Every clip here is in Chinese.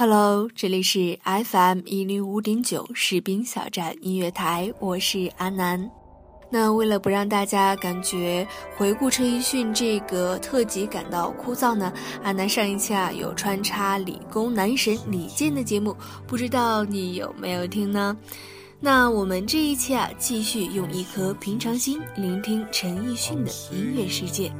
Hello，这里是 FM 一零五点九士兵小站音乐台，我是阿南。那为了不让大家感觉回顾陈奕迅这个特辑感到枯燥呢，阿南上一期啊有穿插理工男神李健的节目，不知道你有没有听呢？那我们这一期啊继续用一颗平常心聆听陈奕迅的音乐世界。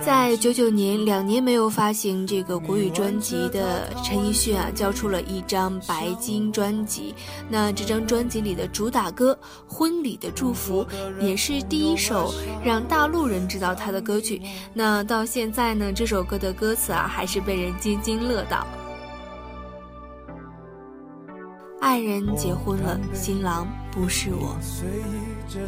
在九九年，两年没有发行这个国语专辑的陈奕迅啊，交出了一张白金专辑。那这张专辑里的主打歌《婚礼的祝福》也是第一首让大陆人知道他的歌曲。那到现在呢，这首歌的歌词啊，还是被人津津乐道。爱人结婚了，新郎不是我。这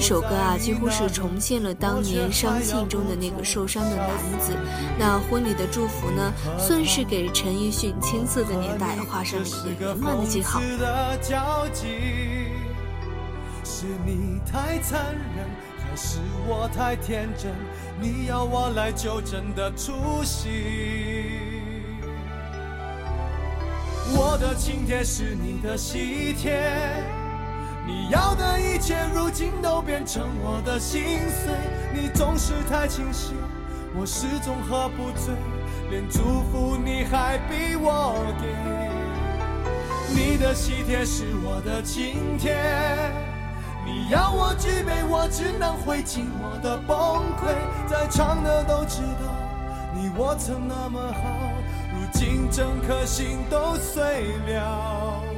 首歌啊，几乎是重现了当年伤信中的那个受伤的男子。那婚礼的祝福呢，算是给陈奕迅青涩的年代画上了一个圆满的记号。是你太残忍，还是我太天真？你要我来纠正的出息。我的请帖是你的喜帖。你要的一切，如今都变成我的心碎。你总是太清醒，我始终喝不醉，连祝福你还逼我给。你的喜帖是我的请帖，你要我举杯，我只能会尽我的崩溃。在场的都知道，你我曾那么好，如今整颗心都碎了。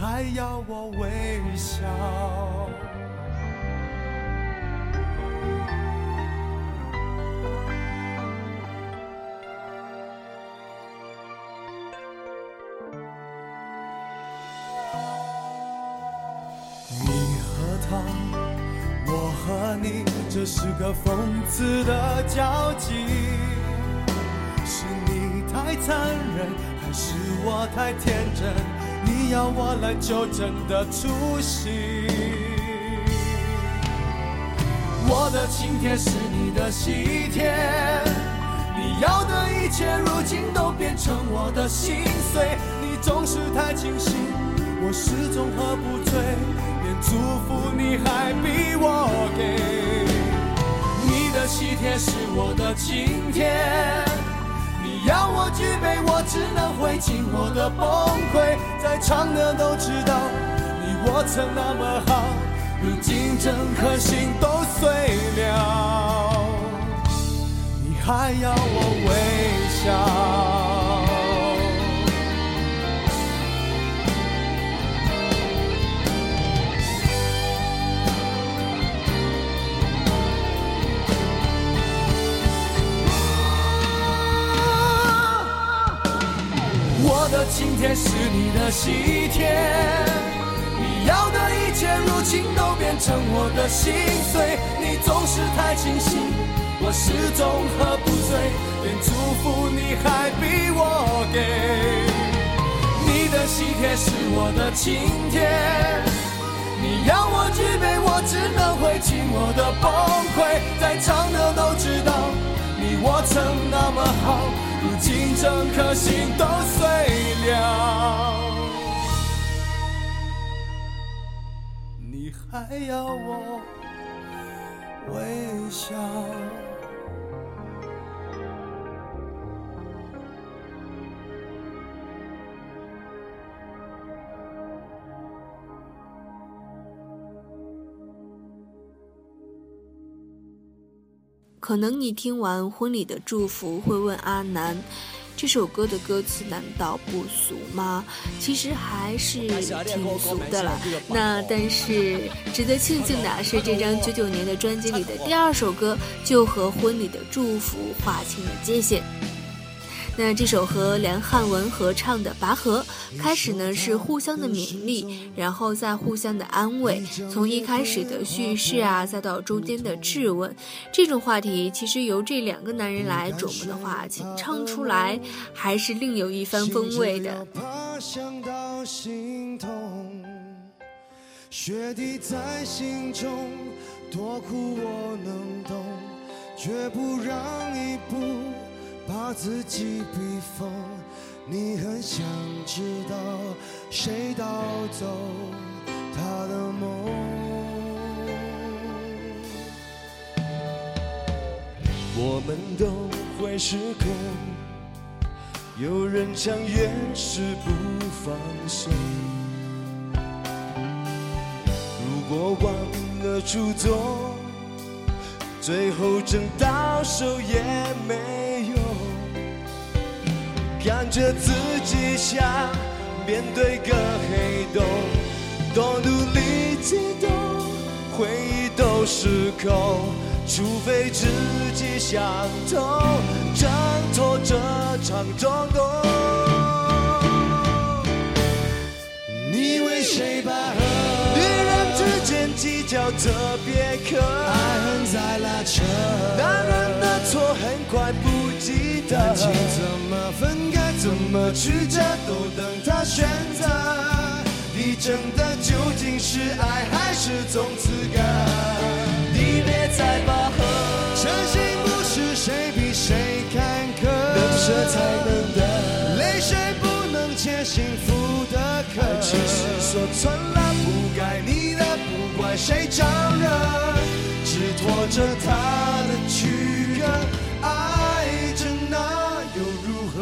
还要我微笑？你和他，我和你，这是个讽刺的交集。是你太残忍，还是我太天真？要我来纠正的出息。我的请帖是你的喜帖，你要的一切如今都变成我的心碎。你总是太清醒，我始终喝不醉，连祝福你还逼我给。你的喜帖是我的请帖。要我举杯，我只能会尽我的崩溃。在场的都知道，你我曾那么好，如今整颗心都碎了，你还要我微笑？我的请帖是你的喜帖，你要的一切如今都变成我的心碎。你总是太清醒，我始终喝不醉，连祝福你还逼我给。你的喜帖是我的请帖，你要我举杯，我只能会尽我的崩溃。在场的都知道，你我曾那么好，如今。整颗心都碎了。你还要我微笑？可能你听完《婚礼的祝福》会问阿南，这首歌的歌词难道不俗吗？其实还是挺俗的了。那但是值得庆幸的是，这张九九年的专辑里的第二首歌就和《婚礼的祝福》划清了界限。那这首和梁汉文合唱的《拔河》，开始呢是互相的勉励，然后再互相的安慰。从一开始的叙事啊，再到中间的质问，这种话题其实由这两个男人来琢磨的话，请唱出来还是另有一番风味的。雪滴在心中，多苦我能懂，绝不让你不。把自己逼疯，你很想知道谁盗走他的梦。我们都会失控，有人强忍是不放松。如果忘了初衷，最后挣到手也没。看着自己像面对个黑洞，多努力激动，回忆都失控。除非自己想通，挣脱这场冲动。你为谁拔河？女人之间计较特别可，爱恨在拉扯。男人的错很快不记得，感情怎么分开？怎么曲折都等他选择，你真的究竟是爱还是种资格？你别再拔河，真心不是谁比谁坎坷，能舍才能得，泪水不能解幸福谁招惹？只拖着他的躯壳，爱着那又如何？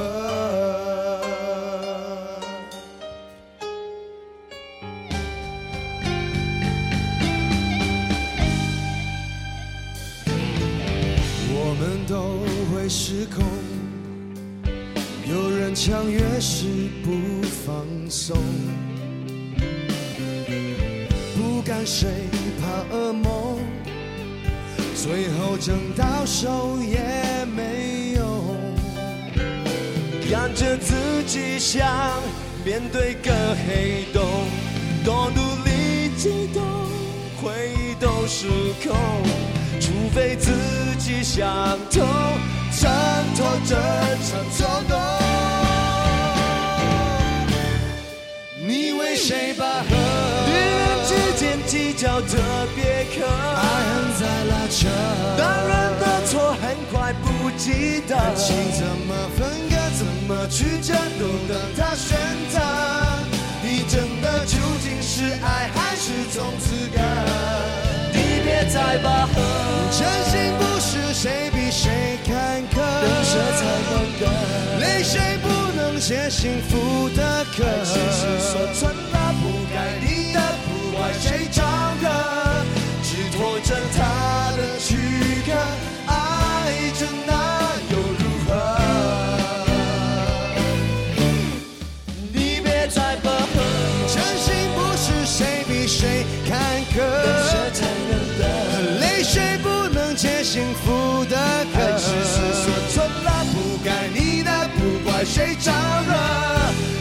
我们都会失控，有人强，越是不放松。干谁，怕噩梦，最后挣到手也没用。看着自己像面对个黑洞，多努力激动，回忆都失控，除非自己想通。挣脱这场冲动，你为谁拔河？计较特别可，爱恨在拉扯。男人的错很快不记得，感情怎么分割，怎么曲折，都等他选择。你真的究竟是爱还是种资格？你别再拔河，真心不是谁比谁。能舍才能得，泪水不能写幸福的歌。其实说穿了，不该你的，不怪谁招谁招惹？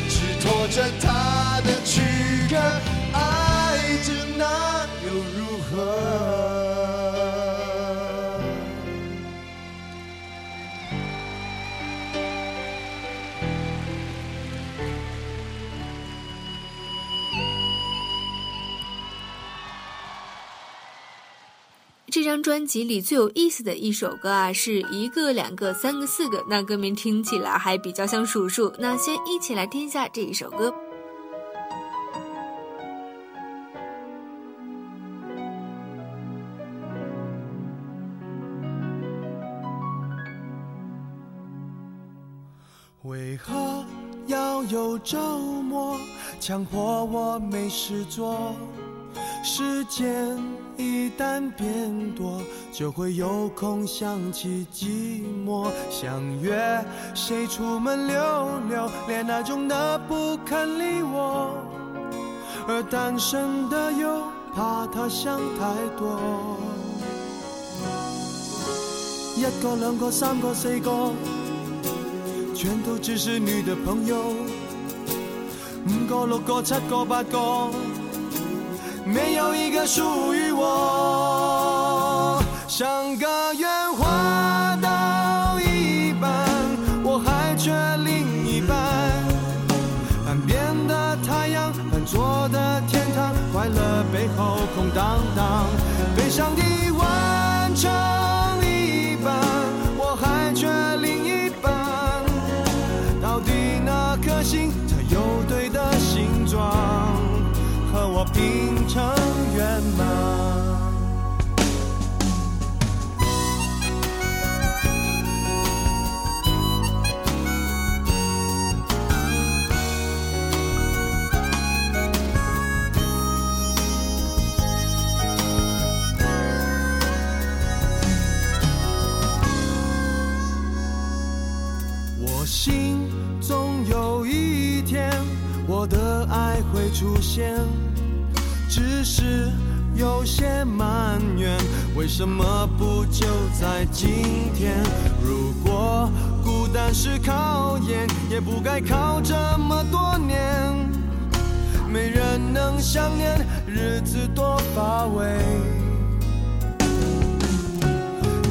只拖着张专辑里最有意思的一首歌啊，是一个、两个、三个、四个，那歌名听起来还比较像数数。那先一起来听一下这一首歌。为何要有周末强迫我没事做？时间一旦变多，就会有空想起寂寞。想约谁出门溜溜，恋爱中的不肯理我，而单身的又怕他想太多。一个两个三个四个。全都只是你的朋友，五个、六个、七个、八个，没有一个属于我。像个月出现。只是有些埋怨，为什么不就在今天？如果孤单是考验，也不该考这么多年。没人能想念，日子多乏味。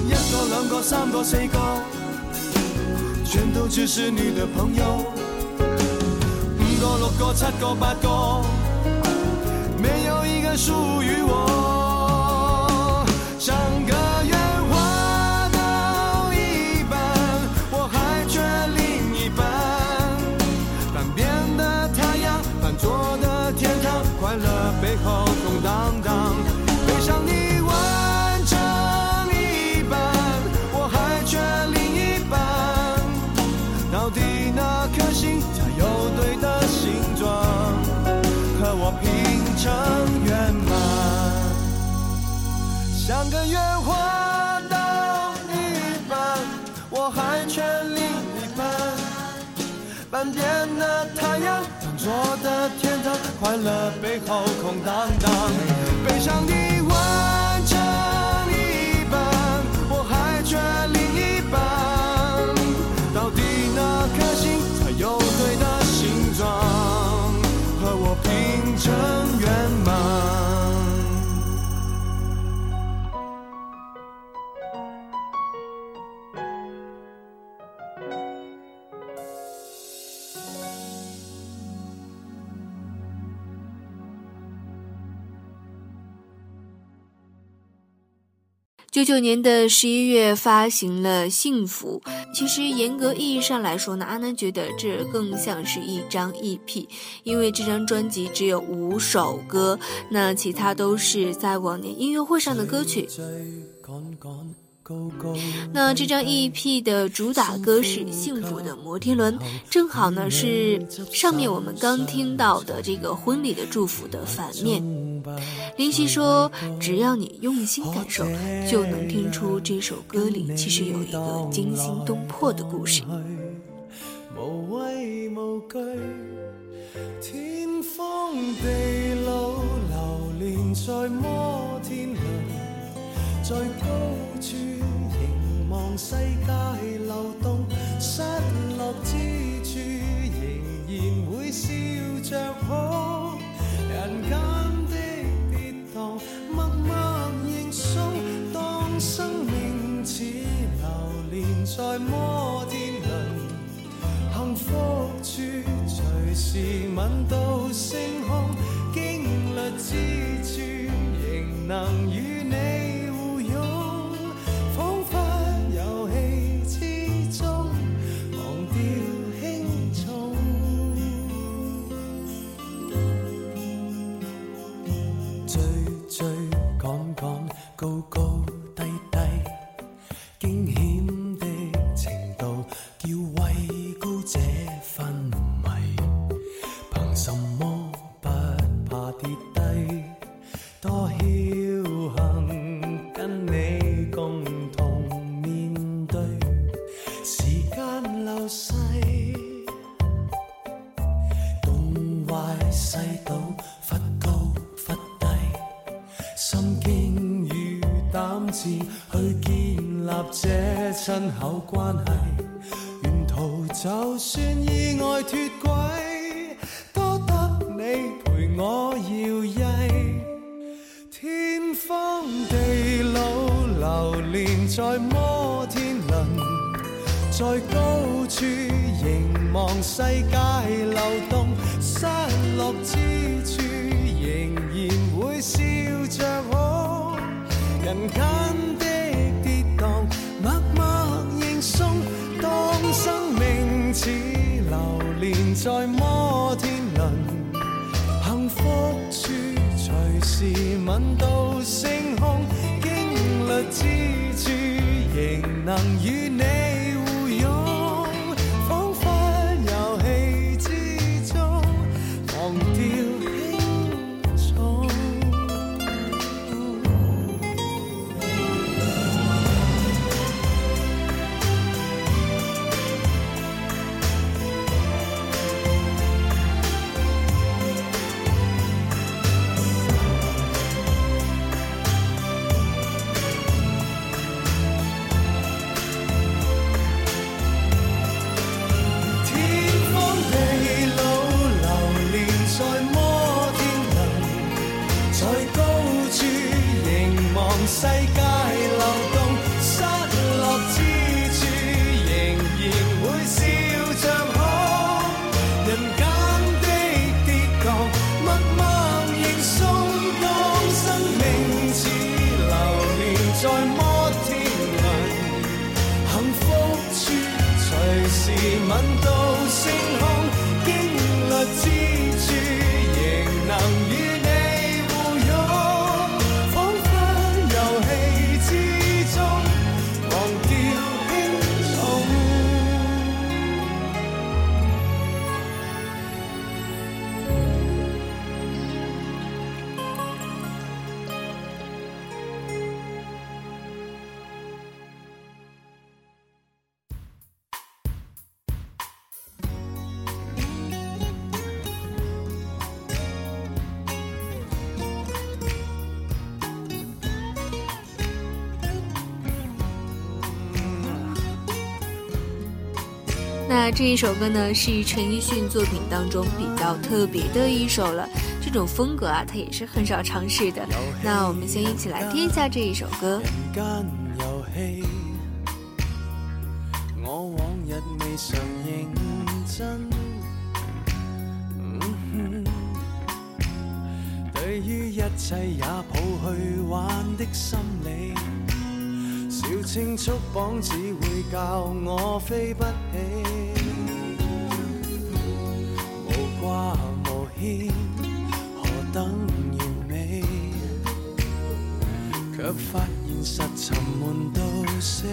一个、两个、三个、四个，全都只是你的朋友。五个、六个、七个、八个。没有一个属于我，像个半边的太阳，半桌的天堂，快乐背后空荡荡，悲伤的完成一半，我还缺另一半。到底哪颗心才有对的形状？和我拼成圆满。九九年的十一月发行了《幸福》，其实严格意义上来说呢，阿南觉得这更像是一张 EP，因为这张专辑只有五首歌，那其他都是在往年音乐会上的歌曲。那这张 EP 的主打歌是《幸福的摩天轮》，正好呢是上面我们刚听到的这个婚礼的祝福的反面。林夕说：“只要你用心感受，就能听出这首歌里其实有一个惊心动魄的故事。”无畏无惧，天荒地老，流连在摩天轮，在高处。世界流动，失落之处仍然会笑着哭。人间在摩天轮，幸福处随时吻到星空。经历之处，仍能与去建立这亲口关系。沿途就算意外脱轨，多得你陪我摇曳。天荒地老，流连在摩天轮，在高处凝望世界流动，失落之处仍然会笑着。人间的跌宕，默默认送，当生命似流连在摩天轮，幸福处随时吻到星空，经历之处仍能与你世界那这一首歌呢，是陈奕迅作品当中比较特别的一首了。这种风格啊，他也是很少尝试的。那我们先一起来听一下这一首歌。人間遊戲，我往日未常认真。嗯哼對於一切也抱去玩的心理，小青束綁只會教我飛不起，無掛無牽，何等完美。却发现实沉闷到死。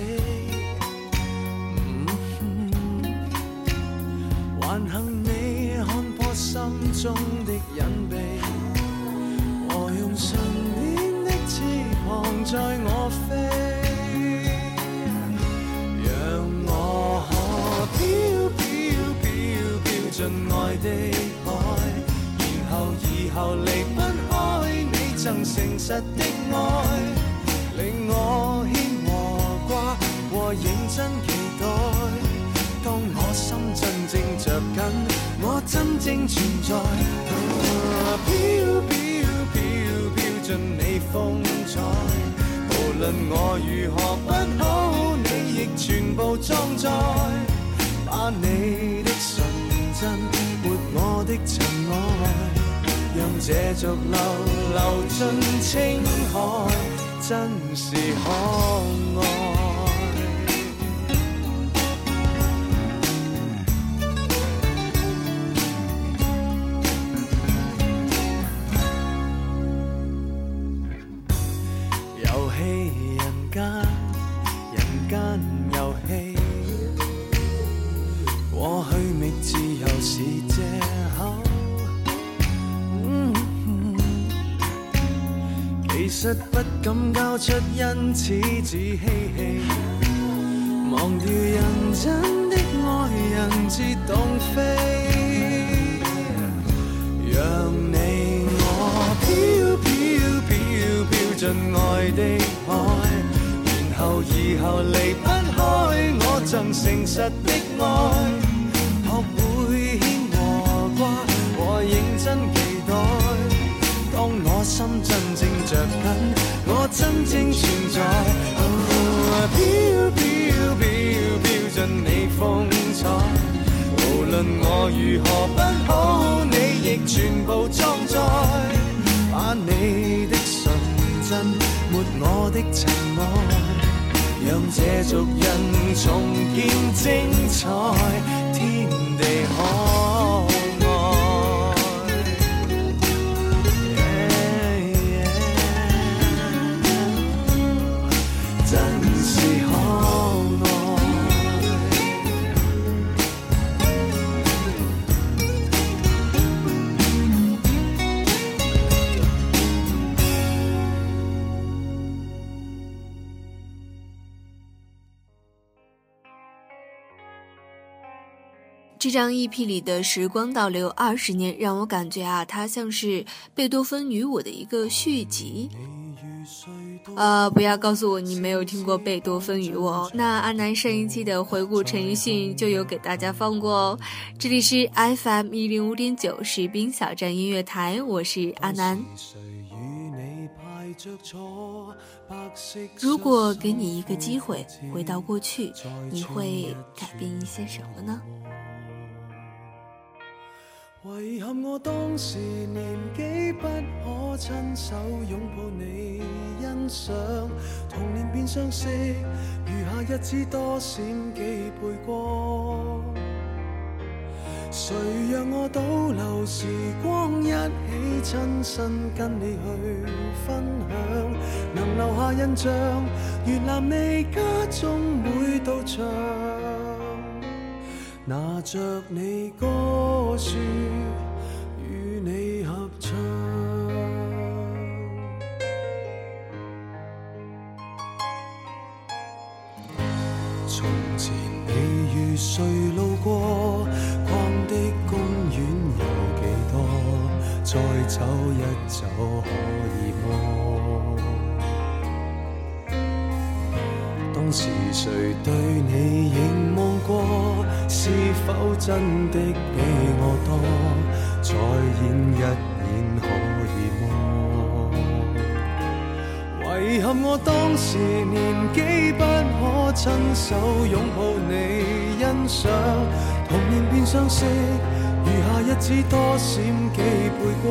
嗯哼還幸你看破心中的隐秘，诚实的愛，令我牽和掛和認真期待。當我心真正着緊，我真正存在。啊飄飄飄飄進你風采，無論我如何不好，你亦全部裝載。把你的純真，沒我的塵埃。讓這逐流流进青海，真是可爱。敢交出因此只嬉戏。忘掉人真的爱人接动飞。让你我飘飘飘飘进爱的海然后以后离不开我赠诚实的爱。真正存在。飘飘飘飘进你风采，无论我如何不好，你亦全部装载。把你的纯真抹我的尘埃，让这族人重建精彩，天地海。张 EP 里的时光倒流二十年，让我感觉啊，它像是贝多芬与我的一个续集。呃，不要告诉我你没有听过贝多芬与我哦。那阿南上一期的回顾陈奕迅就有给大家放过哦。这里是 FM 一零五点九士兵小站音乐台，我是阿南。如果给你一个机会回到过去，你会改变一些什么呢？遗憾我当时年纪不可亲手拥抱你欣赏，童年变相识，余下日子多闪几倍光。谁让我倒流时光，一起亲身跟你去分享，能留下印象，沿揽你家中每道墙。拿着你歌书，与你合唱。从前你与谁路过？逛的公园有几多？再走一走可以么？当时谁对你凝望过？是否真的比我多？再演一演可以么？遗憾我当时年纪不可亲手拥抱你欣赏，童年变相识，余下日子多闪几倍光。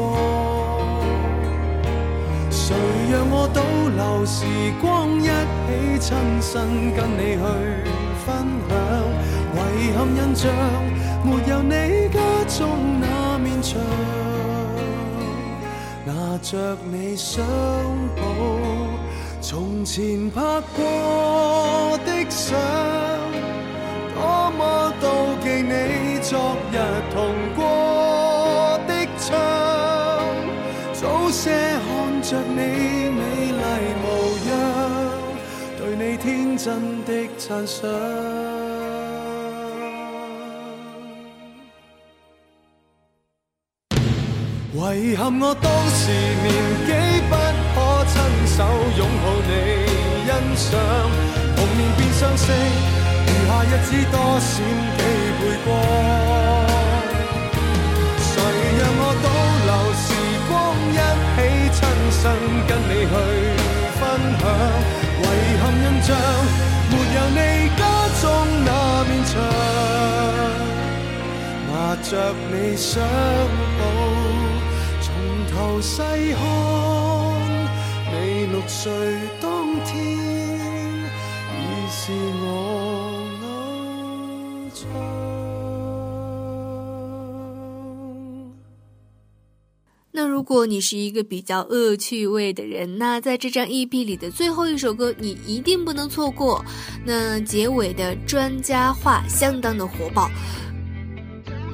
谁让我倒流时光，一起亲身跟你去分享？遗憾印象没有你家中那面墙，拿着你相簿，从前拍过的相，多么妒忌你昨日同过的窗，早些看着你天真的赞赏。遗憾我当时年纪不可亲手拥抱你欣赏，童年变相识，余下日子多闪几倍光。谁让我倒流时光，一起亲身跟你去分享？遗憾印象没有你家中那面墙，拿着你相簿。从头细看你六岁当天，如果你是一个比较恶趣味的人，那在这张 EP 里的最后一首歌，你一定不能错过。那结尾的专家话相当的火爆。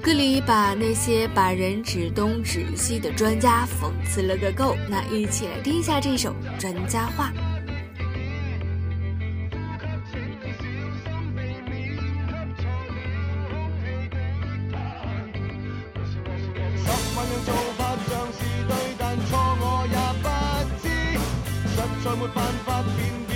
歌里把那些把人指东指西的专家讽刺了个够，那一起来听一下这首专家话。再没办法变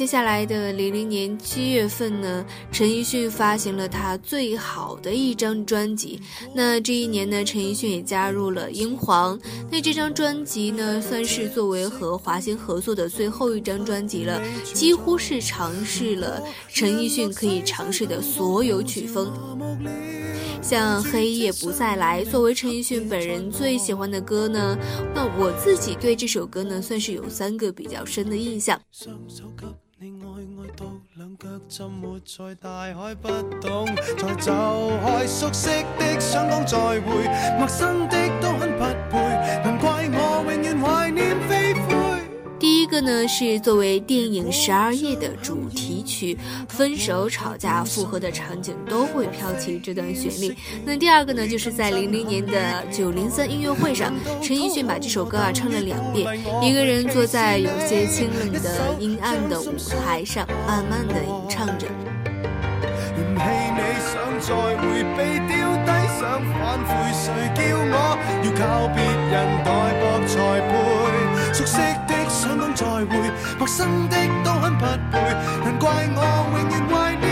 接下来的零零年七月份呢，陈奕迅发行了他最好的一张专辑。那这一年呢，陈奕迅也加入了英皇。那这张专辑呢，算是作为和华星合作的最后一张专辑了，几乎是尝试了陈奕迅可以尝试的所有曲风。像《黑夜不再来》作为陈奕迅本人最喜欢的歌呢，那我自己对这首歌呢，算是有三个比较深的印象。你爱爱独两脚浸没在大海不懂再走开熟悉的想讲再会陌生的都很匹配。个呢是作为电影《十二夜》的主题曲，分手、吵架、复合的场景都会飘起这段旋律。那第二个呢，就是在零零年的九零三音乐会上，陈奕迅把这首歌啊唱了两遍，一个人坐在有些清冷的阴暗的舞台上，慢慢的吟唱着。陌生的都很匹配，难怪我怀念。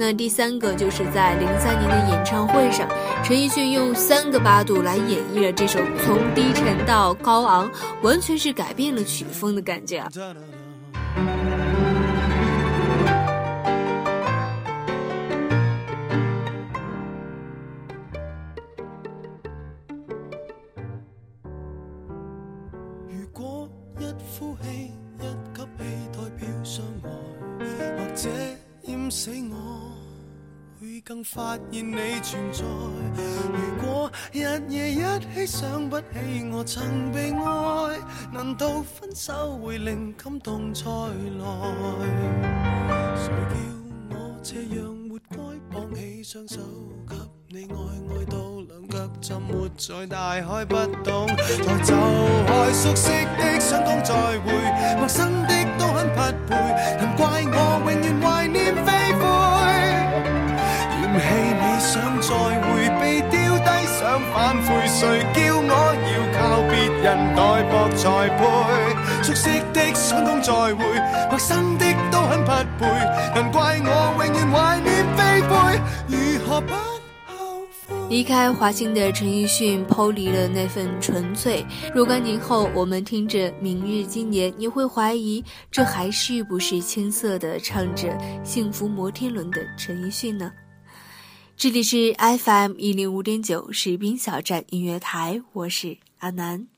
那第三个就是在零三年的演唱会上，陈奕迅用三个八度来演绎了这首从低沉到高昂，完全是改变了曲风的感觉。发现你存在。如果日夜一起想不起我曾被爱，难道分手会令感动再来？谁叫我这样活该绑起双手给你爱爱到两脚浸没在大海不懂？在就开熟悉的想讲再会，陌生的都很匹配，难怪我永远怀念。弃你想再会，被丢低想反悔，谁叫我要靠别人代薄才配？熟悉的想讲再会，陌生的都很匹配，难怪我永远怀念飞灰。如何不后悔？离开华星的陈奕迅抛离了那份纯粹。若干年后，我们听着《明日今年》，你会怀疑这还是不是青涩的唱着《幸福摩天轮》的陈奕迅呢？这里是 FM 一零五点九士兵小站音乐台，我是阿南。